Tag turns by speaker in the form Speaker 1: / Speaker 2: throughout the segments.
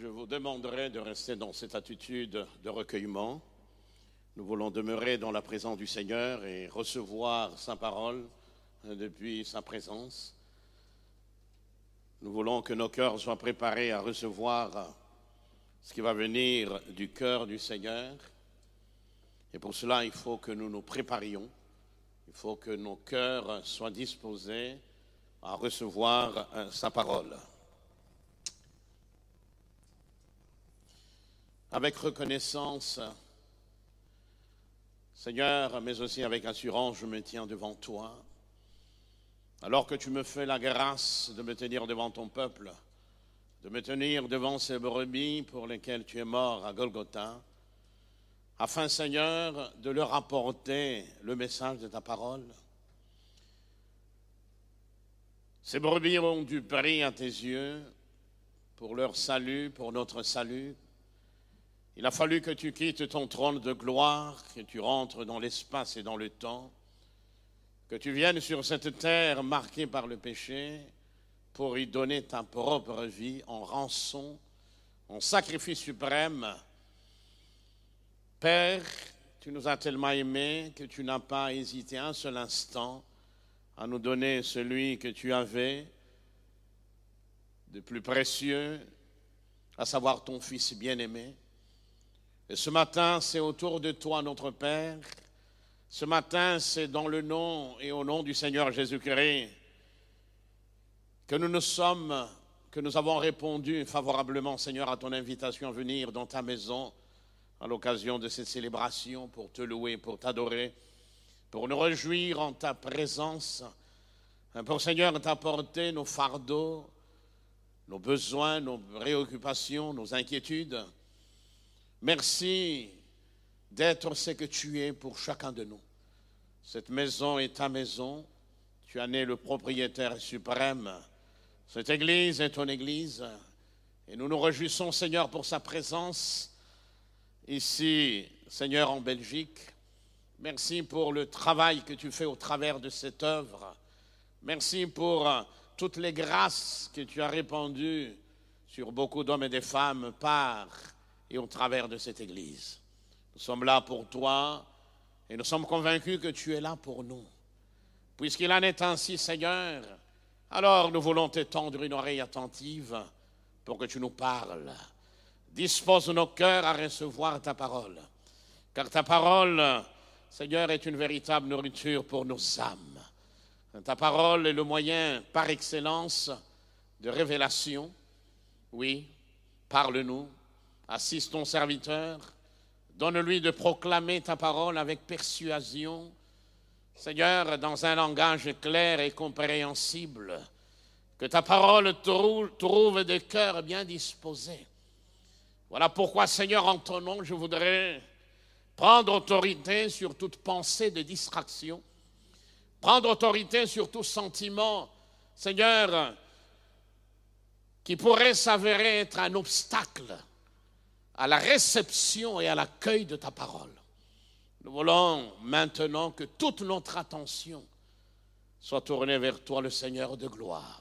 Speaker 1: Je vous demanderai de rester dans cette attitude de recueillement. Nous voulons demeurer dans la présence du Seigneur et recevoir sa parole euh, depuis sa présence. Nous voulons que nos cœurs soient préparés à recevoir ce qui va venir du cœur du Seigneur. Et pour cela, il faut que nous nous préparions. Il faut que nos cœurs soient disposés à recevoir euh, sa parole. Avec reconnaissance, Seigneur, mais aussi avec assurance, je me tiens devant toi. Alors que tu me fais la grâce de me tenir devant ton peuple, de me tenir devant ces brebis pour lesquelles tu es mort à Golgotha, afin, Seigneur, de leur apporter le message de ta parole. Ces brebis ont du prix à tes yeux pour leur salut, pour notre salut. Il a fallu que tu quittes ton trône de gloire, que tu rentres dans l'espace et dans le temps, que tu viennes sur cette terre marquée par le péché pour y donner ta propre vie en rançon, en sacrifice suprême. Père, tu nous as tellement aimés que tu n'as pas hésité un seul instant à nous donner celui que tu avais de plus précieux, à savoir ton Fils bien-aimé. Et ce matin, c'est autour de toi, notre Père. Ce matin, c'est dans le nom et au nom du Seigneur Jésus-Christ que nous nous sommes, que nous avons répondu favorablement, Seigneur, à ton invitation à venir dans ta maison à l'occasion de cette célébration pour te louer, pour t'adorer, pour nous réjouir en ta présence, pour, Seigneur, t'apporter nos fardeaux, nos besoins, nos préoccupations, nos inquiétudes. Merci d'être ce que tu es pour chacun de nous. Cette maison est ta maison. Tu en es le propriétaire suprême. Cette église est ton église. Et nous nous réjouissons, Seigneur, pour sa présence ici, Seigneur, en Belgique. Merci pour le travail que tu fais au travers de cette œuvre. Merci pour toutes les grâces que tu as répandues sur beaucoup d'hommes et des femmes par et au travers de cette Église. Nous sommes là pour toi et nous sommes convaincus que tu es là pour nous. Puisqu'il en est ainsi, Seigneur, alors nous voulons t'étendre une oreille attentive pour que tu nous parles. Dispose nos cœurs à recevoir ta parole. Car ta parole, Seigneur, est une véritable nourriture pour nos âmes. Ta parole est le moyen par excellence de révélation. Oui, parle-nous, assiste ton serviteur, donne-lui de proclamer ta parole avec persuasion. Seigneur, dans un langage clair et compréhensible, que ta parole trouve des cœurs bien disposés. Voilà pourquoi, Seigneur, en ton nom, je voudrais prendre autorité sur toute pensée de distraction, prendre autorité sur tout sentiment, Seigneur, qui pourrait s'avérer être un obstacle à la réception et à l'accueil de ta parole. Nous voulons maintenant que toute notre attention soit tournée vers toi, le Seigneur de gloire,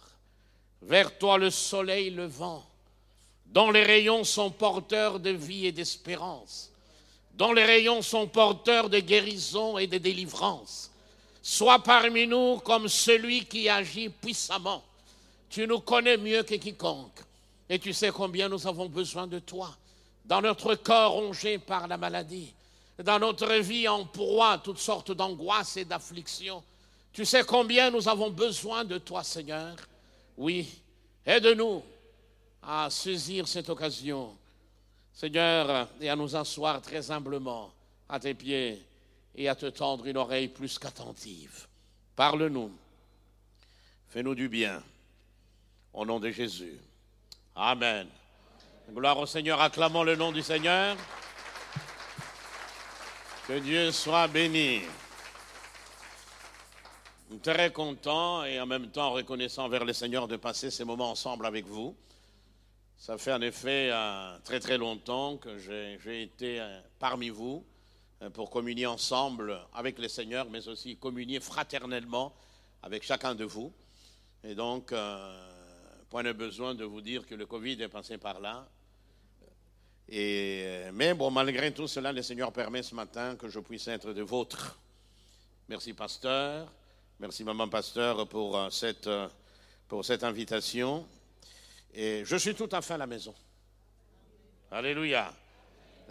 Speaker 1: vers toi, le soleil levant, dont les rayons sont porteurs de vie et d'espérance, dont les rayons sont porteurs de guérison et de délivrance. Sois parmi nous comme celui qui agit puissamment. Tu nous connais mieux que quiconque. Et tu sais combien nous avons besoin de toi. Dans notre corps rongé par la maladie, dans notre vie en proie à toutes sortes d'angoisses et d'afflictions. Tu sais combien nous avons besoin de toi, Seigneur. Oui, aide-nous à saisir cette occasion, Seigneur, et à nous asseoir très humblement à tes pieds et à te tendre une oreille plus qu'attentive. Parle-nous. Fais-nous du bien. Au nom de Jésus. Amen. Gloire au Seigneur. Acclamons le nom du Seigneur. Que Dieu soit béni. Très content et en même temps reconnaissant vers le Seigneur de passer ces moments ensemble avec vous. Ça fait en effet euh, très très longtemps que j'ai été euh, parmi vous euh, pour communier ensemble avec le Seigneur, mais aussi communier fraternellement avec chacun de vous. Et donc, point de besoin de vous dire que le Covid est passé par là. Et, mais bon, malgré tout cela, le Seigneur permet ce matin que je puisse être de vôtre. Merci, pasteur. Merci, maman pasteur, pour cette, pour cette invitation. Et je suis tout à fait à la maison. Alléluia.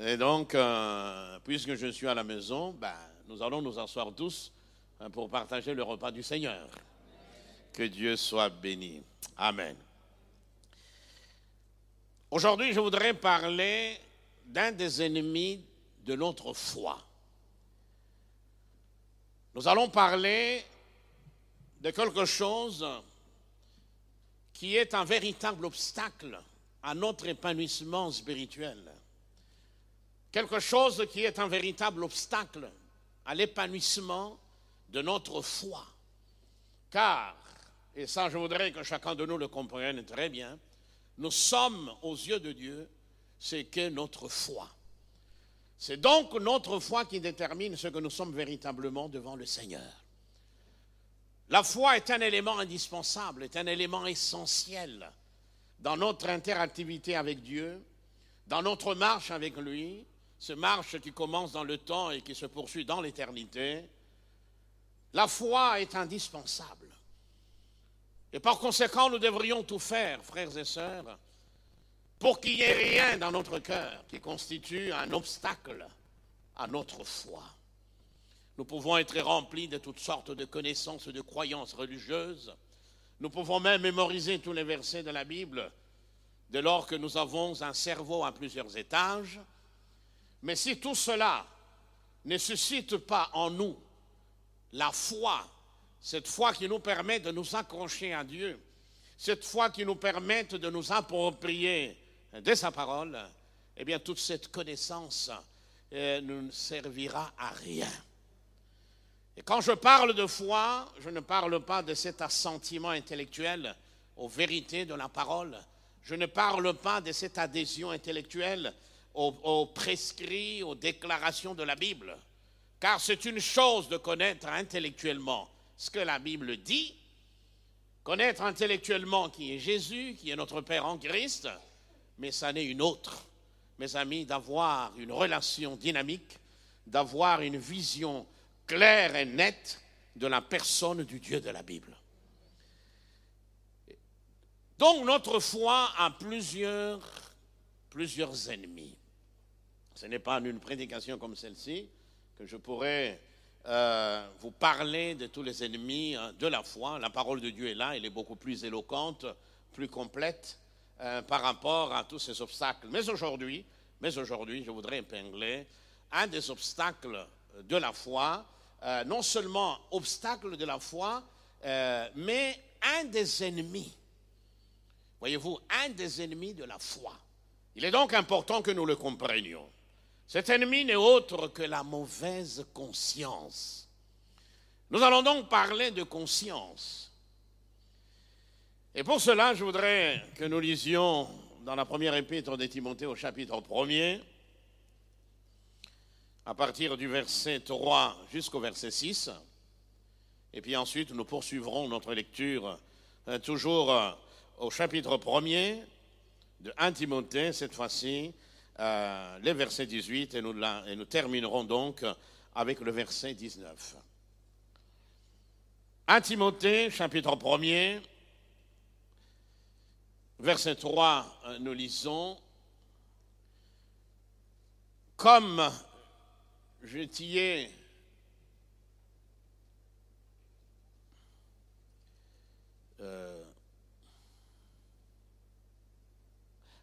Speaker 1: Et donc, euh, puisque je suis à la maison, ben, nous allons nous asseoir tous hein, pour partager le repas du Seigneur. Que Dieu soit béni. Amen. Aujourd'hui, je voudrais parler d'un des ennemis de notre foi. Nous allons parler de quelque chose qui est un véritable obstacle à notre épanouissement spirituel. Quelque chose qui est un véritable obstacle à l'épanouissement de notre foi. Car, et ça je voudrais que chacun de nous le comprenne très bien, nous sommes aux yeux de Dieu ce qu'est notre foi. C'est donc notre foi qui détermine ce que nous sommes véritablement devant le Seigneur. La foi est un élément indispensable, est un élément essentiel dans notre interactivité avec Dieu, dans notre marche avec lui, ce marche qui commence dans le temps et qui se poursuit dans l'éternité. La foi est indispensable. Et par conséquent, nous devrions tout faire, frères et sœurs, pour qu'il n'y ait rien dans notre cœur qui constitue un obstacle à notre foi. Nous pouvons être remplis de toutes sortes de connaissances et de croyances religieuses. Nous pouvons même mémoriser tous les versets de la Bible dès lors que nous avons un cerveau à plusieurs étages. Mais si tout cela ne suscite pas en nous la foi, cette foi qui nous permet de nous accrocher à Dieu, cette foi qui nous permet de nous approprier de sa parole, eh bien toute cette connaissance euh, ne servira à rien. Et quand je parle de foi, je ne parle pas de cet assentiment intellectuel aux vérités de la parole. Je ne parle pas de cette adhésion intellectuelle aux, prescrits, aux déclarations de la Bible. Car c'est une chose de connaître intellectuellement ce que la Bible dit, connaître intellectuellement qui est Jésus, qui est notre Père en Christ, mais ça n'est une autre, mes amis, d'avoir une relation dynamique, d'avoir une vision clair et net de la personne du Dieu de la Bible. Donc notre foi a plusieurs, plusieurs ennemis. Ce n'est pas en une prédication comme celle-ci que je pourrais euh, vous parler de tous les ennemis hein, de la foi. La parole de Dieu est là, elle est beaucoup plus éloquente, plus complète euh, par rapport à tous ces obstacles. Mais aujourd'hui, mais aujourd'hui, je voudrais épingler un des obstacles de la foi euh, non seulement obstacle de la foi, mais un des ennemis. Voyez-vous, un des ennemis de la foi. Il est donc important que nous le comprenions. Cet ennemi n'est autre que la mauvaise conscience. Nous allons donc parler de conscience. Et pour cela, je voudrais que nous lisions dans la première épître de Timothée au chapitre 1er, à partir du verset 3 jusqu'au verset 6. Et puis ensuite, nous poursuivrons notre lecture euh, toujours euh, au chapitre 1er de 1 Timothée, cette fois-ci, euh, les versets 18, et nous, terminerons donc avec le verset 19. 1 Timothée, chapitre 1er, verset 3, euh, nous lisons, Comme je t'y ai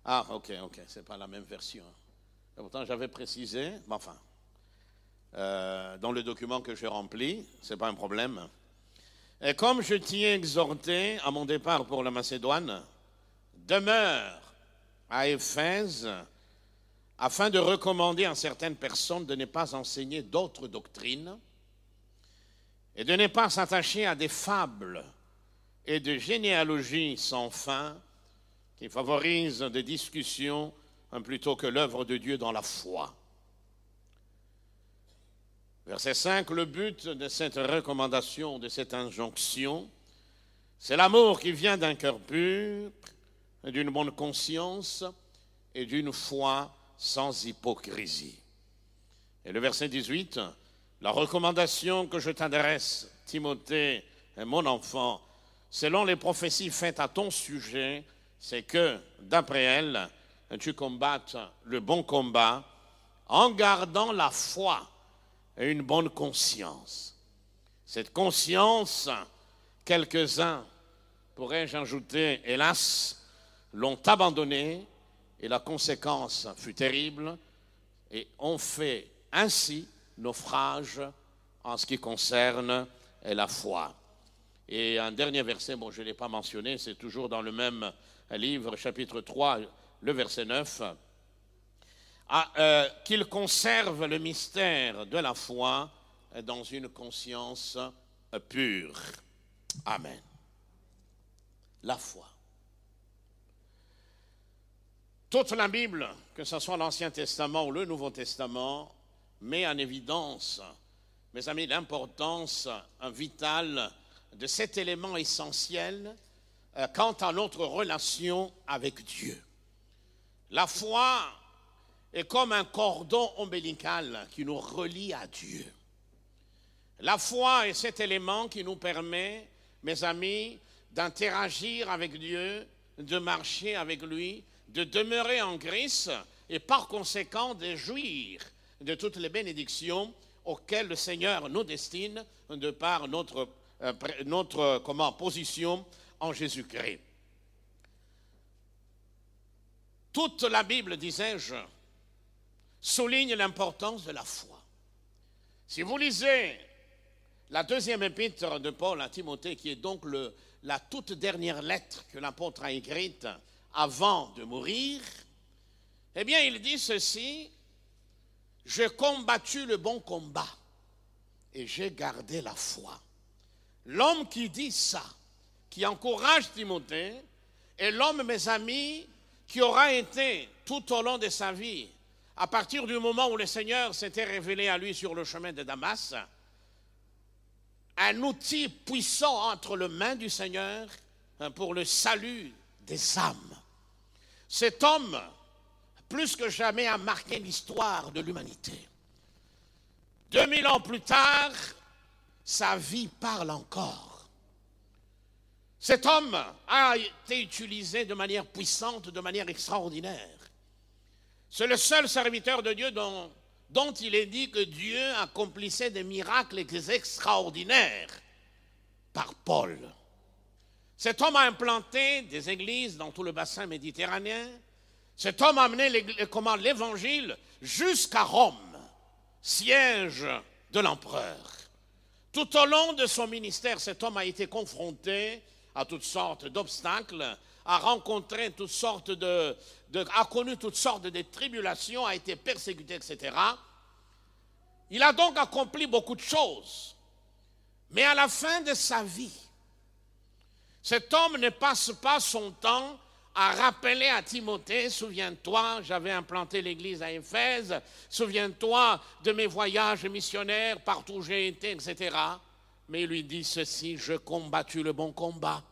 Speaker 1: Ah, ok, ok, c'est pas la même version. pourtant, j'avais précisé, mais enfin, euh, dans le document que j'ai rempli, c'est pas un problème. Et comme je t'y ai exhorté à mon départ pour la Macédoine, demeure à Éphèse afin de recommander à certaines personnes de ne pas enseigner d'autres doctrines et de ne pas s'attacher à des fables et de généalogies sans fin qui favorisent des discussions plutôt que l'œuvre de Dieu dans la foi. Verset 5, le but de cette recommandation, de cette injonction, c'est l'amour qui vient d'un cœur pur, d'une bonne conscience et d'une foi sans hypocrisie. Et le verset 18, la recommandation que je t'adresse, Timothée, mon enfant, selon les prophéties faites à ton sujet, c'est que, d'après elle, tu combattes le bon combat en gardant la foi et une bonne conscience. Cette conscience, quelques-uns, pourrais-je ajouter, hélas, l'ont abandonnée et la conséquence fut terrible et ont fait ainsi naufrage en ce qui concerne la foi. Et un dernier verset, bon, je ne l'ai pas mentionné, c'est toujours dans le même livre, chapitre 3, le verset 9. Ah, euh, qu'il conserve le mystère de la foi dans une conscience pure. Amen. La foi. Toute la Bible, que ce soit l'Ancien Testament ou le Nouveau Testament, met en évidence, mes amis, l'importance vitale de cet élément essentiel quant à notre relation avec Dieu. La foi est comme un cordon ombilical qui nous relie à Dieu. La foi est cet élément qui nous permet, mes amis, d'interagir avec Dieu, de marcher avec lui, de demeurer en Christ et par conséquent de jouir de toutes les bénédictions auxquelles le Seigneur nous destine de par notre, euh, notre comment, position en Jésus-Christ. Toute la Bible, disais-je, souligne l'importance de la foi. Si vous lisez la deuxième épître de Paul à Timothée, qui est donc la toute dernière lettre que l'apôtre a écrite avant de mourir, eh bien, il dit ceci, j'ai combattu le bon combat et j'ai gardé la foi. L'homme qui dit ça, qui encourage Timothée, est l'homme, mes amis, qui aura été tout au long de sa vie à partir du moment où le Seigneur s'était révélé à lui sur le chemin de Damas, un outil puissant entre les mains du Seigneur hein, pour le salut des âmes. Cet homme, plus que jamais, a marqué l'histoire de l'humanité. Deux mille ans plus tard, sa vie parle encore. Cet homme a été utilisé de manière puissante, de manière extraordinaire. C'est le seul serviteur de Dieu dont, il est dit que Dieu accomplissait des miracles extraordinaires par Paul. Cet homme a implanté des églises dans tout le bassin méditerranéen. Cet homme a amené l'évangile jusqu'à Rome, siège de l'empereur. Tout au long de son ministère, cet homme a été confronté à toutes sortes d'obstacles, a rencontré toutes sortes de, a connu toutes sortes de tribulations, a été persécuté, etc. Il a donc accompli beaucoup de choses. Mais à la fin de sa vie, cet homme ne passe pas son temps à rappeler à Timothée, souviens-toi, j'avais implanté l'église à Éphèse, souviens-toi de mes voyages missionnaires, partout où j'ai été, etc. Mais il lui dit ceci, je combattu le bon combat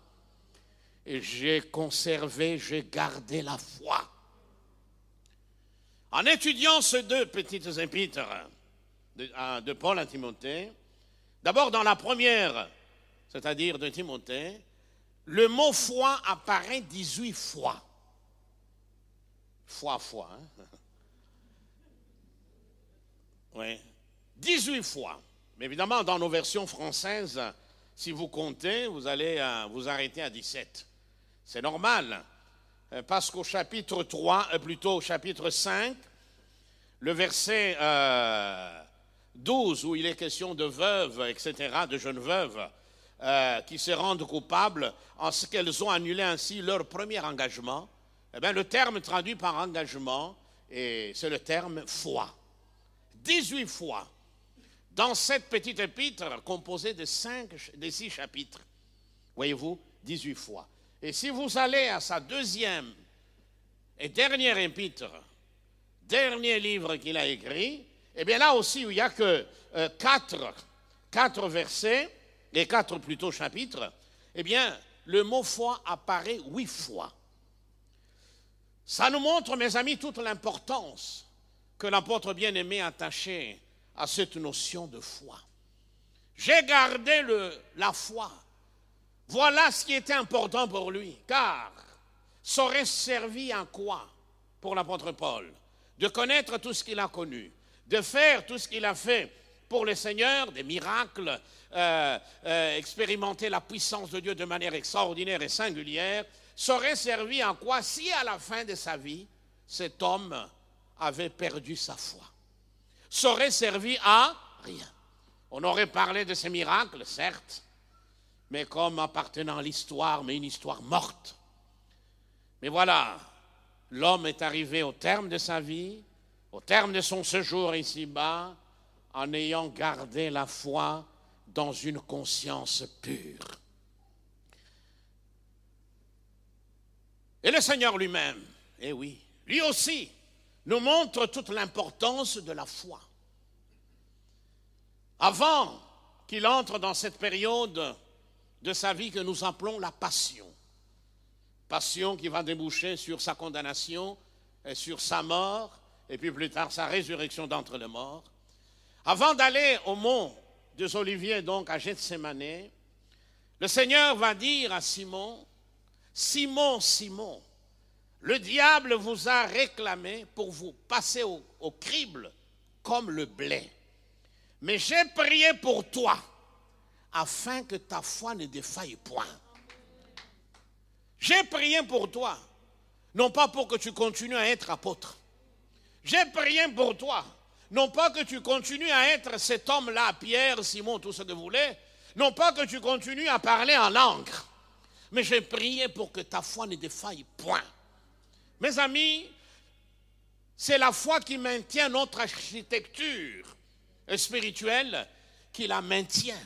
Speaker 1: et j'ai conservé, j'ai gardé la foi. En étudiant ces deux petites épîtres de, Paul à Timothée, d'abord dans la première, c'est-à-dire de Timothée, le mot foi apparaît 18 fois. Fois, fois. Hein? Oui. 18 fois. Mais évidemment, dans nos versions françaises, si vous comptez, vous allez euh, vous arrêter à 17. C'est normal, euh, parce qu'au chapitre 3, euh, plutôt au chapitre 5, le verset 12, où il est question de veuves, etc., de jeunes veuves, qui se rendent coupables en ce qu'elles ont annulé ainsi leur premier engagement, eh bien, le terme traduit par engagement, c'est le terme foi. 18 fois dans cette petite épître composée de, cinq, six chapitres. Voyez-vous, 18 fois. Et si vous allez à sa deuxième et dernière épître, dernier livre qu'il a écrit, eh bien là aussi, il n'y a que euh, quatre, quatre versets, et quatre plutôt chapitres, eh bien, le mot foi apparaît huit fois. Ça nous montre, mes amis, toute l'importance que l'apôtre bien-aimé attachait à cette notion de foi. J'ai gardé la foi. Voilà ce qui était important pour lui, car ça aurait servi à quoi pour l'apôtre Paul? De connaître tout ce qu'il a connu, de faire tout ce qu'il a fait pour le Seigneur, des miracles, euh, euh, expérimenter la puissance de Dieu de manière extraordinaire et singulière, ça aurait servi à quoi si à la fin de sa vie, cet homme avait perdu sa foi? Saurait servi à rien. On aurait parlé de ces miracles, certes, mais comme appartenant à l'histoire, mais une histoire morte. Mais voilà, l'homme est arrivé au terme de sa vie, au terme de son séjour ici-bas, en ayant gardé la foi dans une conscience pure. Et le Seigneur lui-même, eh oui, lui aussi, nous montre toute l'importance de la foi. Avant qu'il entre dans cette période de sa vie que nous appelons la passion, passion qui va déboucher sur sa condamnation et sur sa mort, et puis plus tard sa résurrection d'entre les morts, avant d'aller au mont des Oliviers, donc à Gethsemane, le Seigneur va dire à Simon, Simon, Simon, le diable vous a réclamé pour vous passer au, crible comme le blé. Mais j'ai prié pour toi afin que ta foi ne défaille point. J'ai prié pour toi, non pas pour que tu continues à être apôtre. J'ai prié pour toi, non pas que tu continues à être cet homme-là, Pierre, Simon, tout ce que vous voulez, non pas que tu continues à parler en langue, mais j'ai prié pour que ta foi ne défaille point. Mes amis, c'est la foi qui maintient notre architecture spirituelle qui la maintient.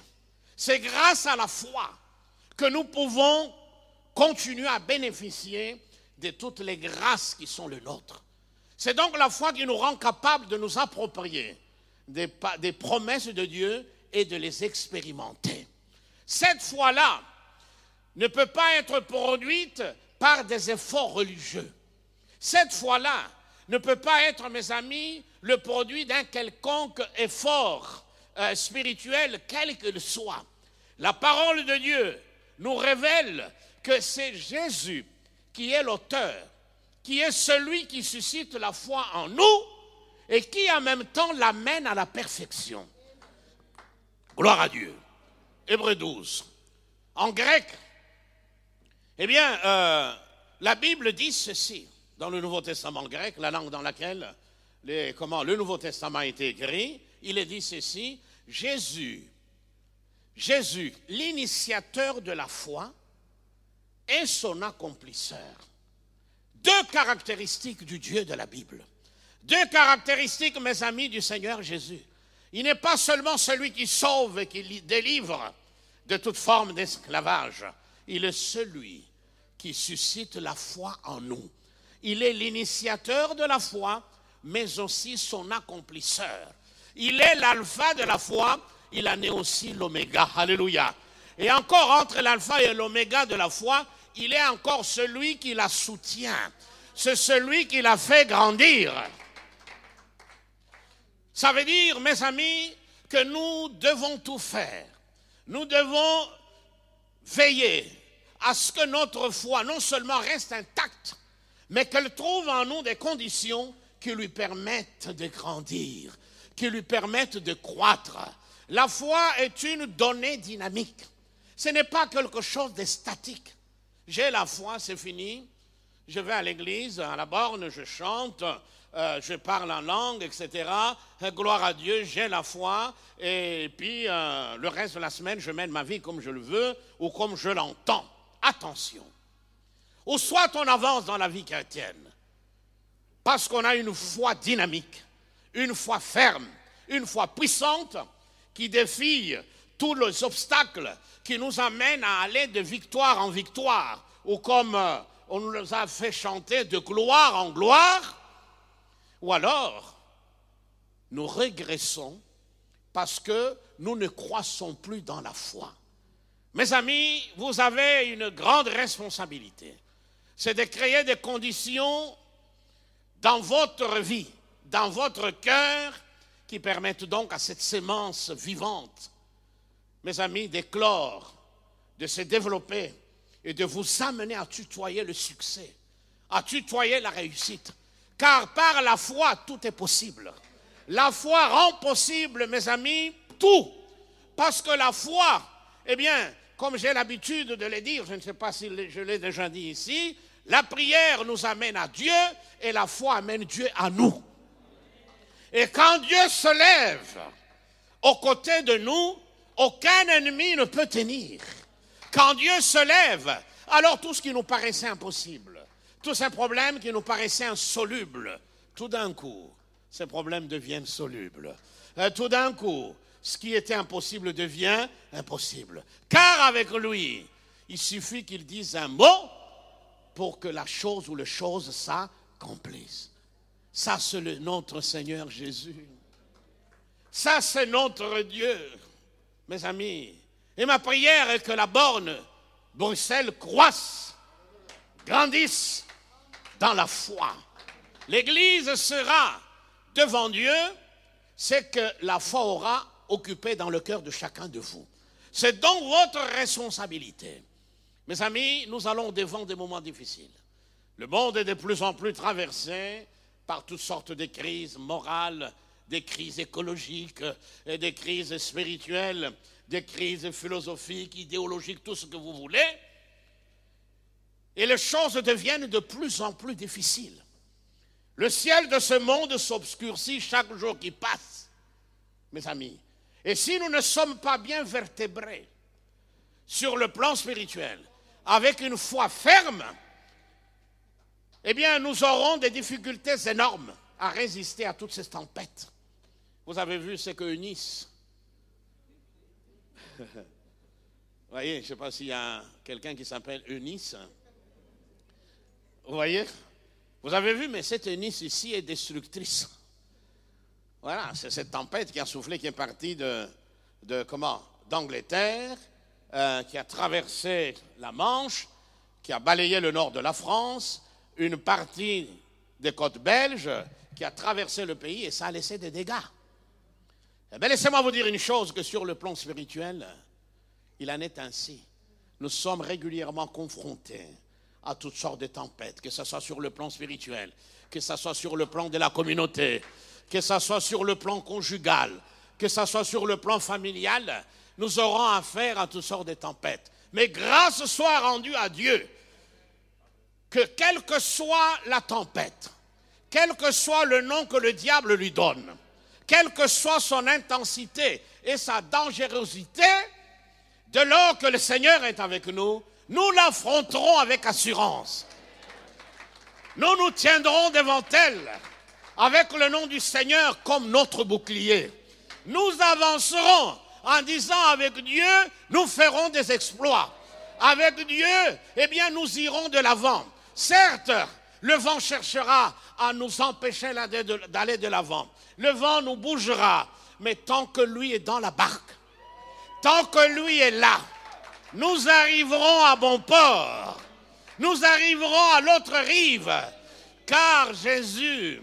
Speaker 1: C'est grâce à la foi que nous pouvons continuer à bénéficier de toutes les grâces qui sont les nôtres. C'est donc la foi qui nous rend capables de nous approprier des, des promesses de Dieu et de les expérimenter. Cette foi-là ne peut pas être produite par des efforts religieux. Cette foi-là ne peut pas être, mes amis, le produit d'un quelconque effort euh, spirituel, quel qu'il soit. La parole de Dieu nous révèle que c'est Jésus qui est l'auteur, qui est celui qui suscite la foi en nous et qui en même temps l'amène à la perfection. Gloire à Dieu. Hébreu 12. En grec, eh bien, euh, la Bible dit ceci dans le Nouveau Testament grec, la langue dans laquelle le Nouveau Testament a été écrit, il est dit ceci, Jésus, Jésus, l'initiateur de la foi, et son accomplisseur. Deux caractéristiques du Dieu de la Bible. Deux caractéristiques, mes amis, du Seigneur Jésus. Il n'est pas seulement celui qui sauve et qui délivre de toute forme d'esclavage. Il est celui qui suscite la foi en nous. Il est l'initiateur de la foi, mais aussi son accomplisseur. Il est l'alpha de la foi, il en est aussi l'oméga. Alléluia. Et encore entre l'alpha et l'oméga de la foi, il est encore celui qui la soutient. C'est celui qui la fait grandir. Ça veut dire, mes amis, que nous devons tout faire. Nous devons veiller à ce que notre foi non seulement reste intacte, mais qu'elle trouve en nous des conditions qui lui permettent de grandir, qui lui permettent de croître. La foi est une donnée dynamique. Ce n'est pas quelque chose de statique. J'ai la foi, c'est fini. Je vais à l'église, à la borne, je chante, euh, je parle en langue, etc. Euh, gloire à Dieu, j'ai la foi. Et puis, euh, le reste de la semaine, je mène ma vie comme je le veux ou comme je l'entends. Attention. Ou soit on avance dans la vie chrétienne parce qu'on a une foi dynamique, une foi ferme, une foi puissante qui défie tous les obstacles qui nous amènent à aller de victoire en victoire, ou comme on nous a fait chanter de gloire en gloire, ou alors nous régressons parce que nous ne croissons plus dans la foi. Mes amis, vous avez une grande responsabilité. C'est de créer des conditions dans votre vie, dans votre cœur, qui permettent donc à cette sémence vivante, mes amis, d'éclore, de se développer et de vous amener à tutoyer le succès, à tutoyer la réussite. Car par la foi, tout est possible. La foi rend possible, mes amis, tout. Parce que la foi, eh bien, comme j'ai l'habitude de le dire, je ne sais pas si je l'ai déjà dit ici, la prière nous amène à Dieu et la foi amène Dieu à nous. Et quand Dieu se lève aux côtés de nous, aucun ennemi ne peut tenir. Quand Dieu se lève, alors tout ce qui nous paraissait impossible, tous ces problèmes qui nous paraissaient insolubles, tout d'un coup, ces problèmes deviennent solubles. Euh, tout d'un coup, ce qui était impossible devient impossible. Car avec lui, il suffit qu'il dise un mot pour que la chose ou les choses s'accomplissent. Ça, c'est notre Seigneur Jésus. Ça, c'est notre Dieu, mes amis. Et ma prière est que la borne Bruxelles croisse, grandisse dans la foi. L'Église sera devant Dieu, c'est que la foi aura occupé dans le cœur de chacun de vous. C'est donc votre responsabilité. Mes amis, nous allons devant des moments difficiles. Le monde est de plus en plus traversé par toutes sortes de crises morales, des crises écologiques, des crises spirituelles, des crises philosophiques, idéologiques, tout ce que vous voulez. Et les choses deviennent de plus en plus difficiles. Le ciel de ce monde s'obscurcit chaque jour qui passe, mes amis. Et si nous ne sommes pas bien vertébrés sur le plan spirituel, avec une foi ferme, eh bien, nous aurons des difficultés énormes à résister à toutes ces tempêtes. Vous avez vu ce que Eunice. Vous voyez, je ne sais pas s'il y a quelqu'un qui s'appelle Eunice. Vous voyez Vous avez vu, mais cette Eunice ici est destructrice. Voilà, c'est cette tempête qui a soufflé, qui est partie de, de comment D'Angleterre, euh, qui a traversé la Manche, qui a balayé le nord de la France, une partie des côtes belges, qui a traversé le pays et ça a laissé des dégâts. Eh bien, laissez-moi vous dire une chose, que sur le plan spirituel, il en est ainsi. Nous sommes régulièrement confrontés à toutes sortes de tempêtes, que ce soit sur le plan spirituel, que ce soit sur le plan de la communauté, que ce soit sur le plan conjugal, que ce soit sur le plan familial, nous aurons affaire à toutes sortes de tempêtes. Mais grâce soit rendue à Dieu que quelle que soit la tempête, quel que soit le nom que le diable lui donne, quelle que soit son intensité et sa dangerosité, de lors que le Seigneur est avec nous, nous l'affronterons avec assurance. Nous nous tiendrons devant elle avec le nom du Seigneur comme notre bouclier. Nous avancerons en disant avec Dieu, nous ferons des exploits. Avec Dieu, eh bien, nous irons de l'avant. Certes, le vent cherchera à nous empêcher d'aller de l'avant. Le vent nous bougera. Mais tant que lui est dans la barque, tant que lui est là, nous arriverons à bon port. Nous arriverons à l'autre rive. Car Jésus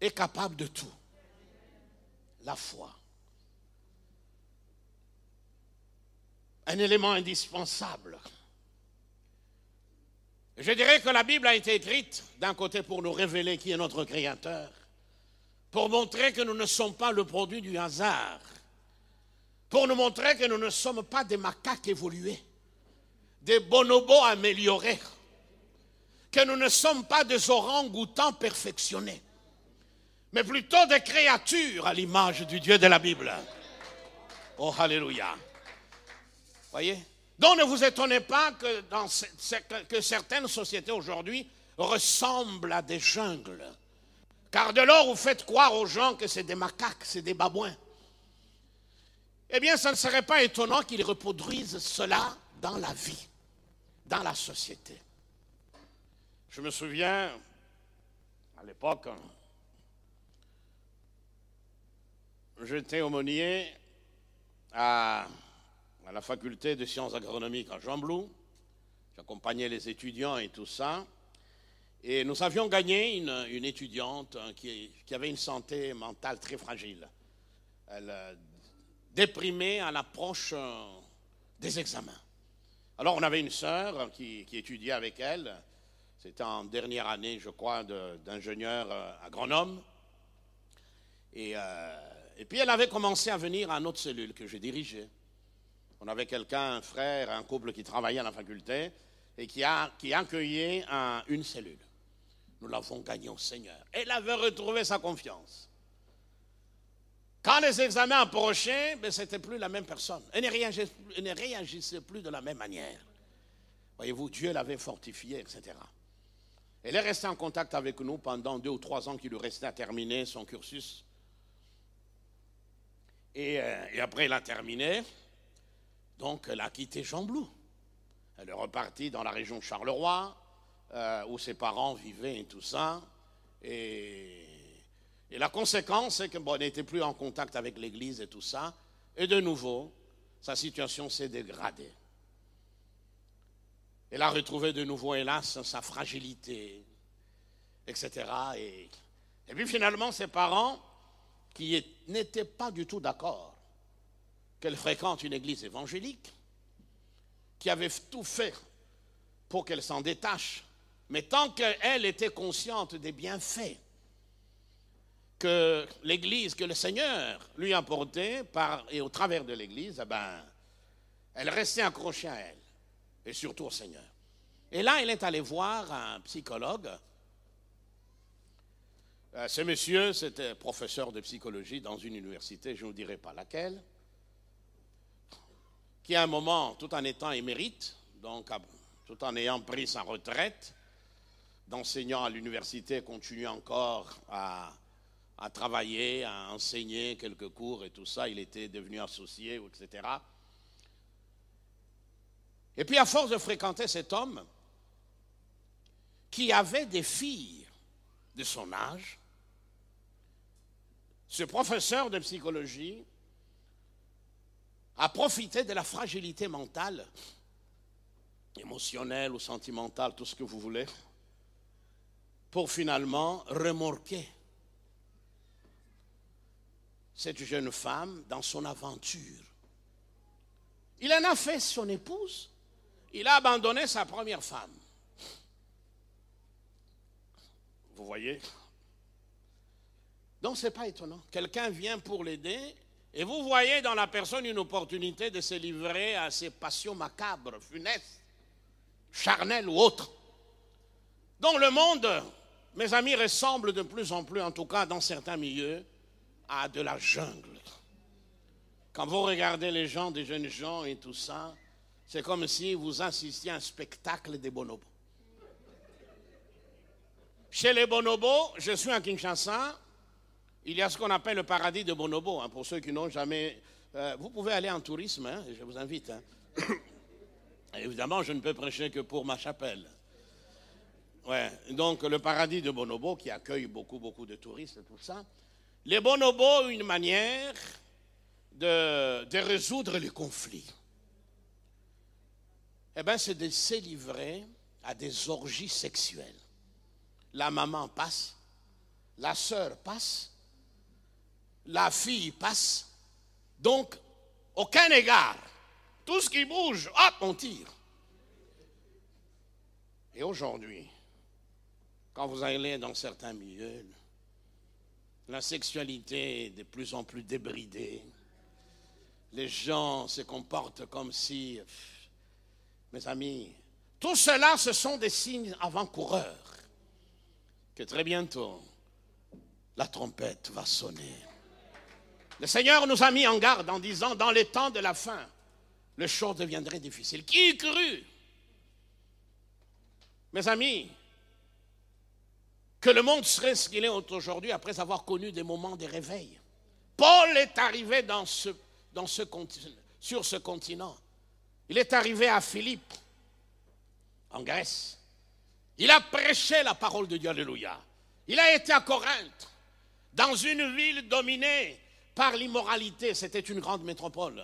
Speaker 1: est capable de tout. La foi. Un élément indispensable. Je dirais que la Bible a été écrite d'un côté pour nous révéler qui est notre Créateur, pour montrer que nous ne sommes pas le produit du hasard, pour nous montrer que nous ne sommes pas des macaques évolués, des bonobos améliorés, que nous ne sommes pas des orang-outans perfectionnés, mais plutôt des créatures à l'image du Dieu de la Bible. Oh, Alléluia. Voyez? Donc ne vous étonnez pas que, que certaines sociétés aujourd'hui ressemblent à des jungles. Car de lors vous faites croire aux gens que c'est des macaques, c'est des babouins. Eh bien, ça ne serait pas étonnant qu'ils reproduisent cela dans la vie, dans la société. Je me souviens, à l'époque, j'étais aumônier à, à, la faculté de sciences agronomiques à Jean Blou. J'accompagnais les étudiants et tout ça. Et nous avions gagné une, étudiante qui, qui, avait une santé mentale très fragile. Elle euh, déprimée à l'approche euh, des examens. Alors on avait une sœur qui, qui étudiait avec elle. C'était en dernière année, je crois, d'ingénieur euh, agronome. Et et puis elle avait commencé à venir à notre cellule que j'ai dirigée. On avait quelqu'un, un frère, un couple qui travaillait à la faculté et qui, a, qui accueillait une cellule. Nous l'avons gagné au Seigneur. Elle avait retrouvé sa confiance. Quand les examens approchaient, ben, ce n'était plus la même personne. Elle ne, réagissait, plus de la même manière. Voyez-vous, Dieu l'avait fortifiée, etc. Elle est restée en contact avec nous pendant deux ou trois ans qu'il lui restait à terminer son cursus euh, et, après, elle a terminé. Donc, elle a quitté Jean-Blou. Elle est repartie dans la région Charleroi, euh, où ses parents vivaient et tout ça. Et, la conséquence, c'est qu'elle n'était plus en contact avec l'Église et tout ça. Et de nouveau, sa situation s'est dégradée. Elle a retrouvé de nouveau, hélas, sa fragilité, etc. Et, puis finalement, ses parents qui n'était pas du tout d'accord qu'elle fréquente une église évangélique, qui avait tout fait pour qu'elle s'en détache, mais tant qu'elle était consciente des bienfaits que l'Église, que le Seigneur lui apportait par, et au travers de l'Église, eh ben, elle restait accrochée à elle, et surtout au Seigneur. Et là, elle est allée voir un psychologue euh, ce monsieur, c'était professeur de psychologie dans une université, je ne vous dirai pas laquelle, qui à un moment, tout en étant émérite, donc tout en ayant pris sa retraite, d'enseignant à l'université, continue encore à, à, travailler, à enseigner quelques cours et tout ça. Il était devenu associé, etc. Et puis à force de fréquenter cet homme, qui avait des filles de son âge, ce professeur de psychologie a profité de la fragilité mentale, émotionnelle ou sentimentale, tout ce que vous voulez, pour finalement remorquer cette jeune femme dans son aventure. Il en a fait son épouse, il a abandonné sa première femme. Vous voyez? Donc ce n'est pas étonnant. Quelqu'un vient pour l'aider et vous voyez dans la personne une opportunité de se livrer à ses passions macabres, funestes, charnelles ou autres. Donc le monde, mes amis, ressemble de plus en plus, en tout cas dans certains milieux, à de la jungle. Quand vous regardez les gens, des jeunes gens et tout ça, c'est comme si vous assistiez à un spectacle des bonobos. Chez les bonobos, je suis à Kinshasa, il y a ce qu'on appelle le paradis de Bonobo, hein, pour ceux qui n'ont jamais... Euh, vous pouvez aller en tourisme, hein, je vous invite. Hein. Évidemment, je ne peux prêcher que pour ma chapelle. Donc le paradis de Bonobo qui accueille beaucoup, beaucoup de touristes tout ça. Les bonobos une manière de, de résoudre les conflits. Eh bien, c'est de se livrer à des orgies sexuelles. La maman passe, la sœur passe, la fille passe. Donc, aucun égard Tout ce qui bouge, hop, on tire. Et aujourd'hui, quand vous allez dans certains milieux, la sexualité est de plus en plus débridée. Les gens se comportent comme si, mes amis, tout cela, ce sont des signes avant-coureurs que très bientôt, la trompette va sonner. Le Seigneur nous a mis en garde en disant, dans les temps de la fin, le choses deviendrait difficile. Qui eût cru? Mes amis, que le monde serait ce qu'il est aujourd'hui après avoir connu des moments de réveil. Paul est arrivé sur ce continent. Il est arrivé à Philippe, en Grèce. Il a prêché la parole de Dieu, alléluia. Il a été à Corinthe, dans une ville dominée par l'immoralité. C'était une grande métropole.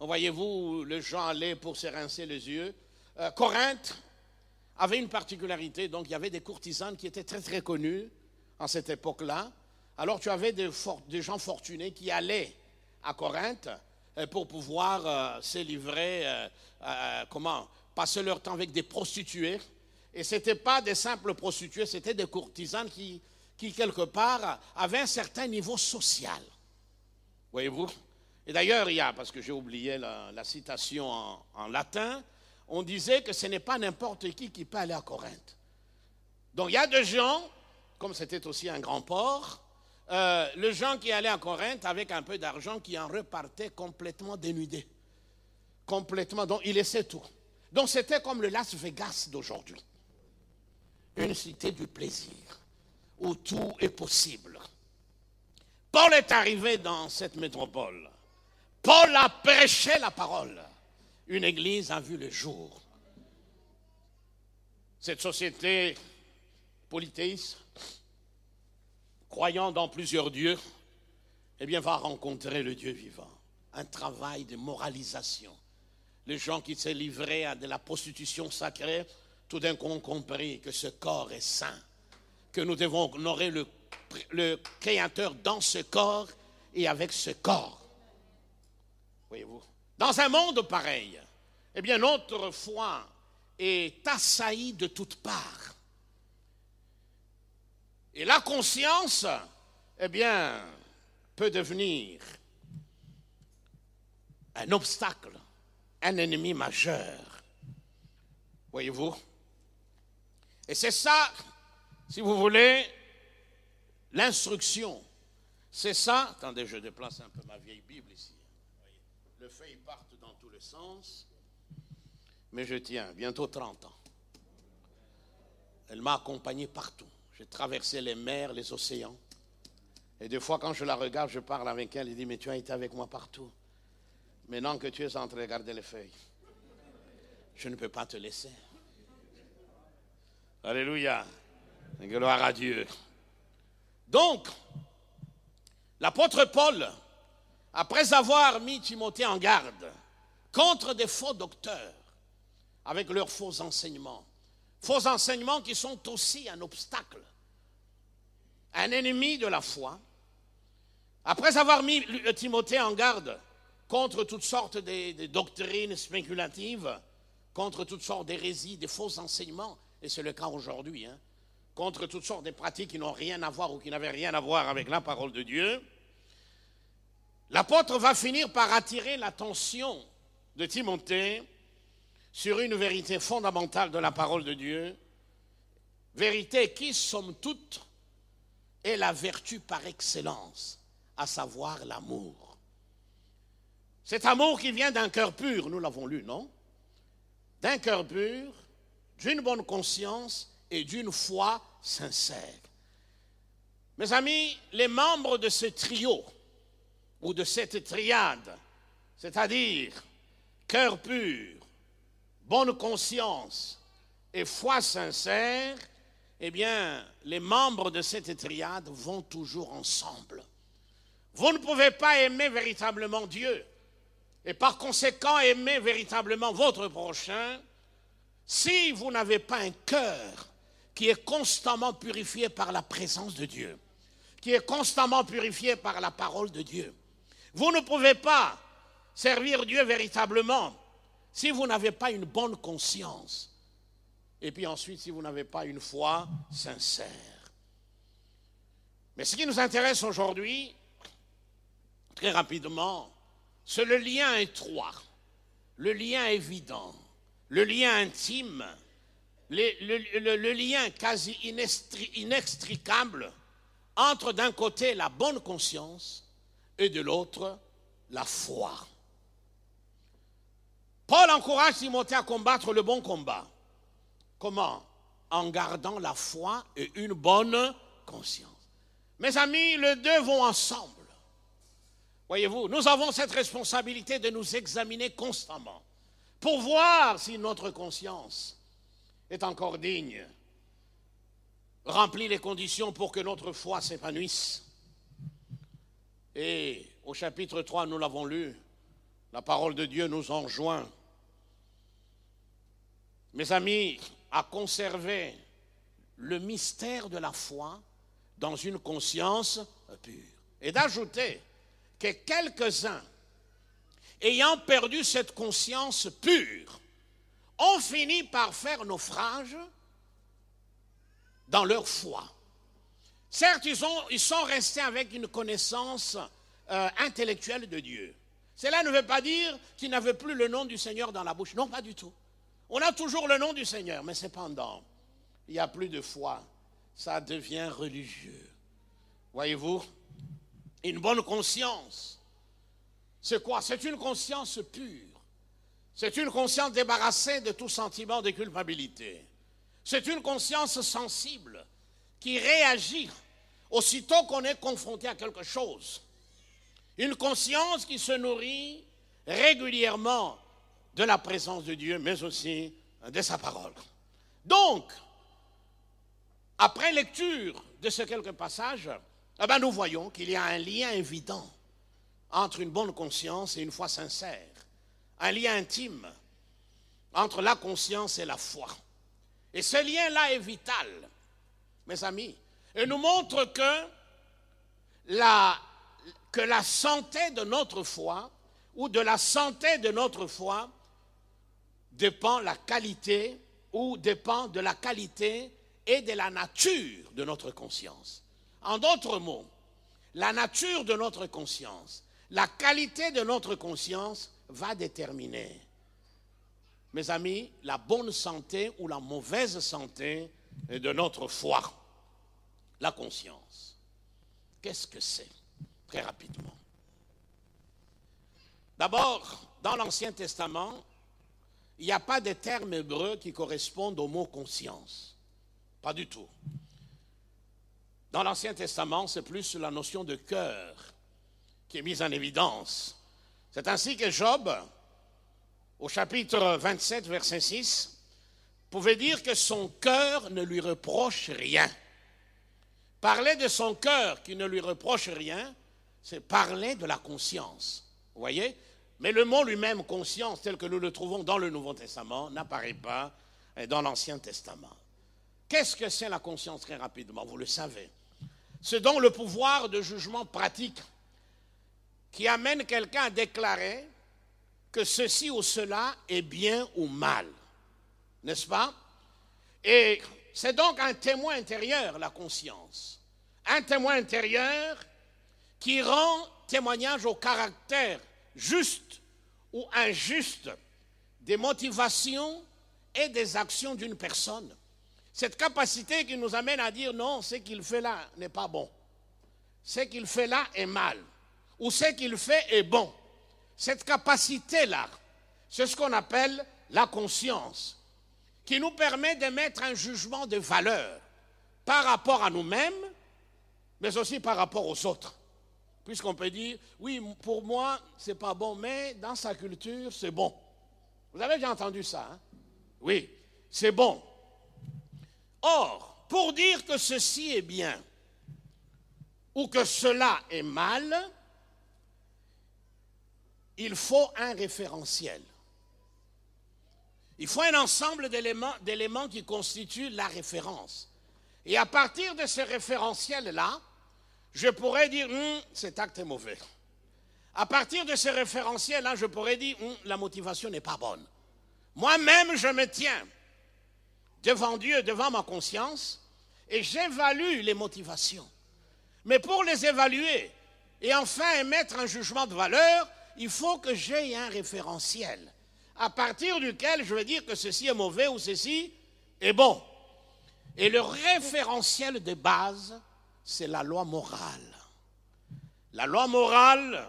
Speaker 1: Voyez-vous, les gens allaient pour se rincer les yeux. Euh, Corinthe avait une particularité, donc il y avait des courtisanes qui étaient très très connues en cette époque-là. Alors tu avais des, gens fortunés qui allaient à Corinthe euh, pour pouvoir euh, se livrer, comment, passer leur temps avec des prostituées. Et ce n'étaient pas des simples prostituées, c'était des courtisanes qui, quelque part, avaient un certain niveau social. Voyez-vous? Et d'ailleurs, il y a, parce que j'ai oublié la, citation en, latin, on disait que ce n'est pas n'importe qui qui peut aller à Corinthe. Donc il y a des gens, comme c'était aussi un grand port, euh, le gens qui allaient à Corinthe avec un peu d'argent qui en repartaient complètement dénudés. Complètement, donc il laissait tout. Donc c'était comme le Las Vegas d'aujourd'hui. Une cité du plaisir, où tout est possible. Paul est arrivé dans cette métropole. Paul a prêché la parole. Une église a vu le jour. Cette société polythéiste, croyant dans plusieurs dieux, eh bien, va rencontrer le Dieu vivant. Un travail de moralisation les gens qui s'est livrés à de la prostitution sacrée, tout d'un coup ont compris que ce corps est saint, que nous devons honorer le, le Créateur dans ce corps et avec ce corps. Voyez-vous Dans un monde pareil, eh bien, notre foi est assaillie de toutes parts. Et la conscience, eh bien, peut devenir un obstacle un ennemi majeur. Voyez-vous Et c'est ça, si vous voulez, l'instruction. C'est ça, attendez, je déplace un peu ma vieille Bible ici. Le feuille part dans tous les sens, mais je tiens, bientôt 30 ans. Elle m'a accompagné partout. J'ai traversé les mers, les océans. Et des fois, quand je la regarde, je parle avec elle et dis, mais tu as été avec moi partout. Maintenant que tu es en train de regarder les feuilles, je ne peux pas te laisser. Alléluia. Gloire à Dieu. Donc, l'apôtre Paul, après avoir mis Timothée en garde contre des faux docteurs avec leurs faux enseignements, faux enseignements qui sont aussi un obstacle, un ennemi de la foi, après avoir mis Timothée en garde contre toutes sortes de, doctrines spéculatives, contre toutes sortes d'hérésies, des faux enseignements, et c'est le cas aujourd'hui, hein, contre toutes sortes de pratiques qui n'ont rien à voir ou qui n'avaient rien à voir avec la parole de Dieu, l'apôtre va finir par attirer l'attention de Timothée sur une vérité fondamentale de la parole de Dieu, vérité qui, somme toute, est la vertu par excellence, à savoir l'amour. Cet amour qui vient d'un cœur pur, nous l'avons lu, non? D'un cœur pur, d'une bonne conscience et d'une foi sincère. Mes amis, les membres de ce trio ou de cette triade, c'est-à-dire cœur pur, bonne conscience et foi sincère, eh bien, les membres de cette triade vont toujours ensemble. Vous ne pouvez pas aimer véritablement Dieu et par conséquent aimer véritablement votre prochain si vous n'avez pas un cœur qui est constamment purifié par la présence de Dieu, qui est constamment purifié par la parole de Dieu. Vous ne pouvez pas servir Dieu véritablement si vous n'avez pas une bonne conscience, et puis ensuite si vous n'avez pas une foi sincère. Mais ce qui nous intéresse aujourd'hui, très rapidement, c'est le lien étroit, le lien évident, le lien intime, le, lien quasi inextricable entre d'un côté la bonne conscience et de l'autre la foi. Paul encourage Timothée à combattre le bon combat. Comment? En gardant la foi et une bonne conscience. Mes amis, les deux vont ensemble. Voyez-vous, nous avons cette responsabilité de nous examiner constamment pour voir si notre conscience est encore digne, remplit les conditions pour que notre foi s'épanouisse. Et au chapitre 3, nous l'avons lu, la parole de Dieu nous enjoint, mes amis, à conserver le mystère de la foi dans une conscience pure. Et d'ajouter que quelques-uns, ayant perdu cette conscience pure, ont fini par faire naufrage dans leur foi. Certes, ils, sont restés avec une connaissance euh, intellectuelle de Dieu. Cela ne veut pas dire qu'ils n'avaient plus le nom du Seigneur dans la bouche. Non, pas du tout. On a toujours le nom du Seigneur, mais cependant, il n'y a plus de foi. Ça devient religieux. Voyez-vous, une bonne conscience, c'est quoi? C'est une conscience pure. C'est une conscience débarrassée de tout sentiment de culpabilité. C'est une conscience sensible qui réagit aussitôt qu'on est confronté à quelque chose. Une conscience qui se nourrit régulièrement de la présence de Dieu, mais aussi de sa parole. Donc, après lecture de ces quelques passages, eh ben, nous voyons qu'il y a un lien évident entre une bonne conscience et une foi sincère un lien intime entre la conscience et la foi. Et ce lien-là est vital, mes amis, et nous montre que la, que la santé de notre foi ou de la santé de notre foi dépend la qualité ou dépend de la qualité et de la nature de notre conscience. En d'autres mots, la nature de notre conscience, la qualité de notre conscience va déterminer, mes amis, la bonne santé ou la mauvaise santé de notre foi, la conscience. Qu'est-ce que c'est? Très rapidement. D'abord, dans l'Ancien Testament, il n'y a pas de termes hébreux qui correspondent au mot conscience. Pas du tout. Dans l'Ancien Testament, c'est plus la notion de cœur qui est mise en évidence. C'est ainsi que Job, au chapitre 27, verset 6, pouvait dire que son cœur ne lui reproche rien. Parler de son cœur qui ne lui reproche rien, c'est parler de la conscience. Vous voyez? Mais le mot lui-même, conscience, tel que nous le trouvons dans le Nouveau Testament, n'apparaît pas dans l'Ancien Testament. Qu'est-ce que c'est la conscience très rapidement? Vous le savez. C'est donc le pouvoir de jugement pratique qui amène quelqu'un à déclarer que ceci ou cela est bien ou mal. N'est-ce pas? Et c'est donc un témoin intérieur, la conscience. Un témoin intérieur qui rend témoignage au caractère juste ou injuste des motivations et des actions d'une personne. Cette capacité qui nous amène à dire non, ce qu'il fait là n'est pas bon. Ce qu'il fait là est mal ou ce qu'il fait est bon. Cette capacité-là, c'est ce qu'on appelle la conscience, qui nous permet de mettre un jugement de valeur par rapport à nous-mêmes, mais aussi par rapport aux autres. Puisqu'on peut dire, oui, pour moi, c'est pas bon, mais dans sa culture, c'est bon. Vous avez déjà entendu ça hein? Oui, c'est bon. Or, pour dire que ceci est bien ou que cela est mal, il faut un référentiel. Il faut un ensemble d'éléments qui constituent la référence. Et à partir de ce référentiel-là, je pourrais dire, hum, cet acte est mauvais. À partir de ce référentiel-là, je pourrais dire, hum, la motivation n'est pas bonne. Moi-même, je me tiens devant Dieu, devant ma conscience, et j'évalue les motivations. Mais pour les évaluer et enfin émettre un jugement de valeur, il faut que j'aie un référentiel à partir duquel je vais dire que ceci est mauvais ou ceci est bon. Et le référentiel de base, c'est la loi morale. La loi morale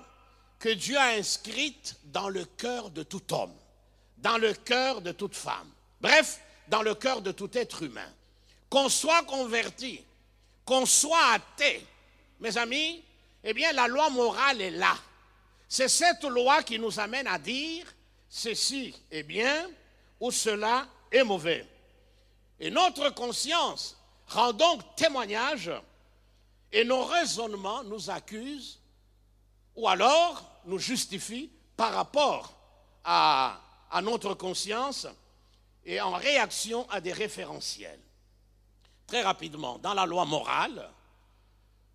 Speaker 1: que Dieu a inscrite dans le cœur de tout homme, dans le cœur de toute femme, bref, dans le cœur de tout être humain. Qu'on soit converti, qu'on soit athée, mes amis, eh bien la loi morale est là. C'est cette loi qui nous amène à dire ceci est bien ou cela est mauvais. Et notre conscience rend donc témoignage et nos raisonnements nous accusent ou alors nous justifient par rapport à, notre conscience et en réaction à des référentiels. Très rapidement, dans la loi morale,